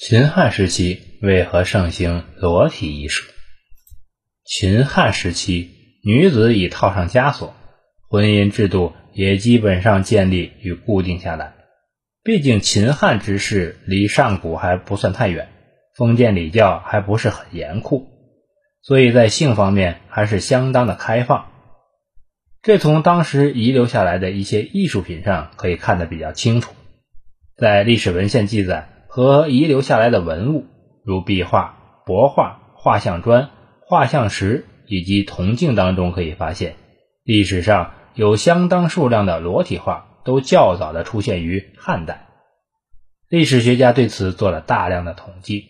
秦汉时期为何盛行裸体艺术？秦汉时期，女子已套上枷锁，婚姻制度也基本上建立与固定下来。毕竟秦汉之事离上古还不算太远，封建礼教还不是很严酷，所以在性方面还是相当的开放。这从当时遗留下来的一些艺术品上可以看得比较清楚，在历史文献记载。和遗留下来的文物，如壁画、帛画、画像砖、画像石以及铜镜当中，可以发现，历史上有相当数量的裸体画都较早的出现于汉代。历史学家对此做了大量的统计。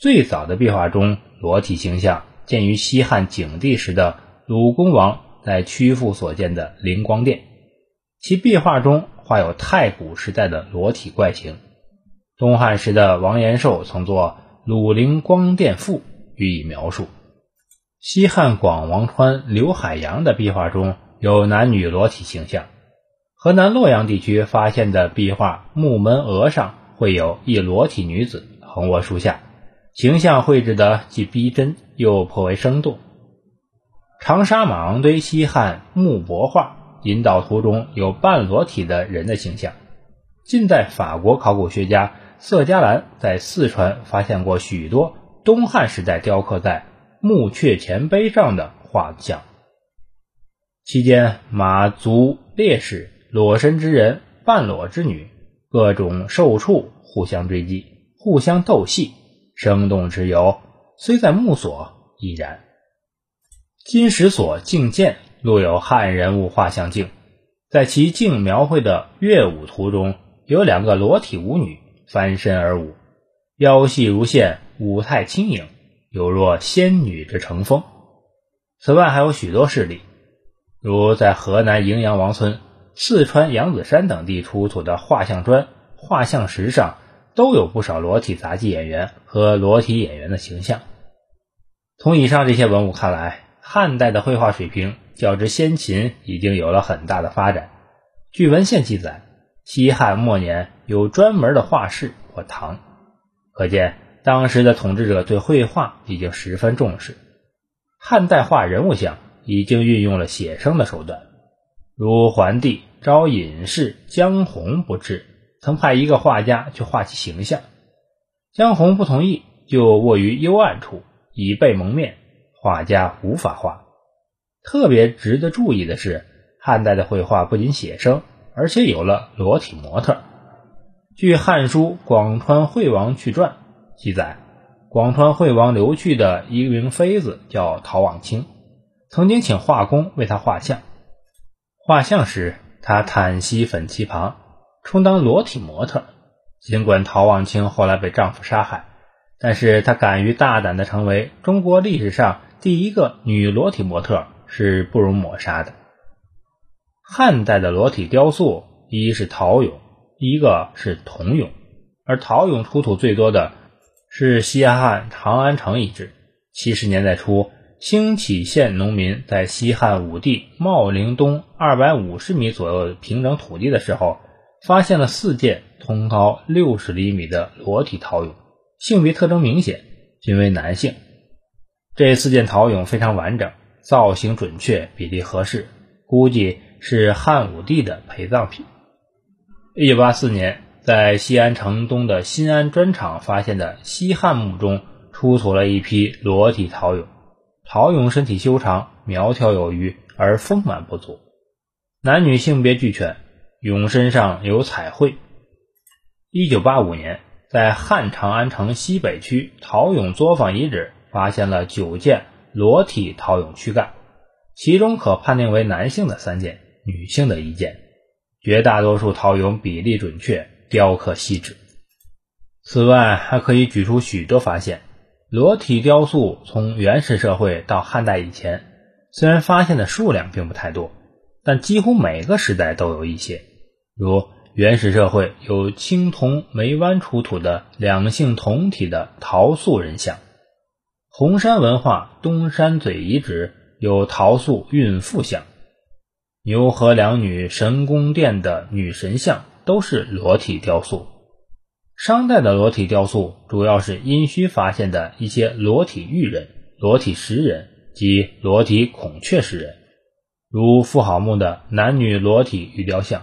最早的壁画中裸体形象见于西汉景帝时的鲁公王在曲阜所建的灵光殿，其壁画中画有太古时代的裸体怪形。东汉时的王延寿曾作《鲁灵光殿赋》予以描述。西汉广王川刘海洋的壁画中有男女裸体形象。河南洛阳地区发现的壁画木门额上会有一裸体女子横卧树下，形象绘制的既逼真又颇为生动。长沙马王堆西汉木帛画引导图中有半裸体的人的形象。近代法国考古学家。色加兰在四川发现过许多东汉时代雕刻在墓阙前碑上的画像，期间马族烈士、裸身之人、半裸之女、各种兽畜互相追击、互相斗戏，生动之尤，虽在墓所亦然。金石所镜鉴录有汉人物画像镜，在其镜描绘的乐舞图中有两个裸体舞女。翻身而舞，腰细如线，舞态轻盈，有若仙女之乘风。此外还有许多事例，如在河南荥阳王村、四川扬子山等地出土的画像砖、画像石上，都有不少裸体杂技演员和裸体演员的形象。从以上这些文物看来，汉代的绘画水平较之先秦已经有了很大的发展。据文献记载。西汉末年有专门的画室或堂，可见当时的统治者对绘画已经十分重视。汉代画人物像已经运用了写生的手段，如桓帝招隐士姜宏不至，曾派一个画家去画其形象，姜宏不同意，就卧于幽暗处，以背蒙面，画家无法画。特别值得注意的是，汉代的绘画不仅写生。而且有了裸体模特。据《汉书·广川惠王去传》记载，广川惠王刘去的一名妃子叫陶望清，曾经请画工为他画像。画像时，他袒息粉旗旁，充当裸体模特。尽管陶望清后来被丈夫杀害，但是她敢于大胆地成为中国历史上第一个女裸体模特，是不容抹杀的。汉代的裸体雕塑，一是陶俑，一个是铜俑，而陶俑出土最多的是西汉长安城遗址。七十年代初，兴起县农民在西汉武帝茂陵东二百五十米左右平整土地的时候，发现了四件通高六十厘米的裸体陶俑，性别特征明显，均为男性。这四件陶俑非常完整，造型准确，比例合适，估计。是汉武帝的陪葬品。一九八四年，在西安城东的新安砖厂发现的西汉墓中，出土了一批裸体陶俑。陶俑身体修长，苗条有余，而丰满不足，男女性别俱全，俑身上有彩绘。一九八五年，在汉长安城西北区陶俑作坊遗址发现了九件裸体陶俑躯干，其中可判定为男性的三件。女性的意见，绝大多数陶俑比例准确，雕刻细致。此外，还可以举出许多发现。裸体雕塑从原始社会到汉代以前，虽然发现的数量并不太多，但几乎每个时代都有一些。如原始社会有青铜眉湾出土的两性同体的陶塑人像，红山文化东山嘴遗址有陶塑孕妇像。牛和两女神宫殿的女神像都是裸体雕塑。商代的裸体雕塑主要是殷墟发现的一些裸体玉人、裸体石人及裸体孔雀石人，如妇好墓的男女裸体玉雕像。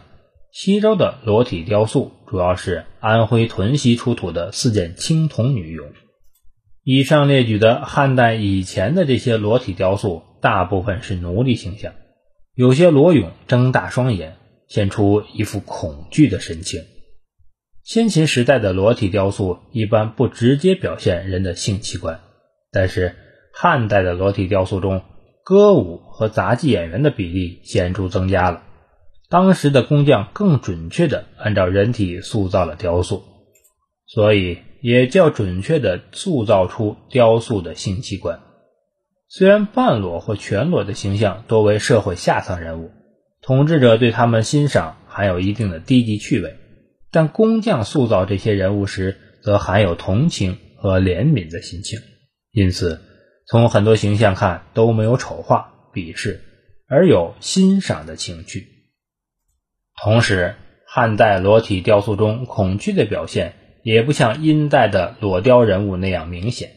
西周的裸体雕塑主要是安徽屯溪出土的四件青铜女俑。以上列举的汉代以前的这些裸体雕塑，大部分是奴隶形象，有些裸俑睁大双眼，现出一副恐惧的神情。先秦时代的裸体雕塑一般不直接表现人的性器官，但是汉代的裸体雕塑中，歌舞和杂技演员的比例显著增加了。当时的工匠更准确地按照人体塑造了雕塑，所以也较准确地塑造出雕塑的性器官。虽然半裸或全裸的形象多为社会下层人物，统治者对他们欣赏含有一定的低级趣味，但工匠塑造这些人物时，则含有同情和怜悯的心情。因此，从很多形象看都没有丑化、鄙视，而有欣赏的情趣。同时，汉代裸体雕塑中恐惧的表现也不像殷代的裸雕人物那样明显。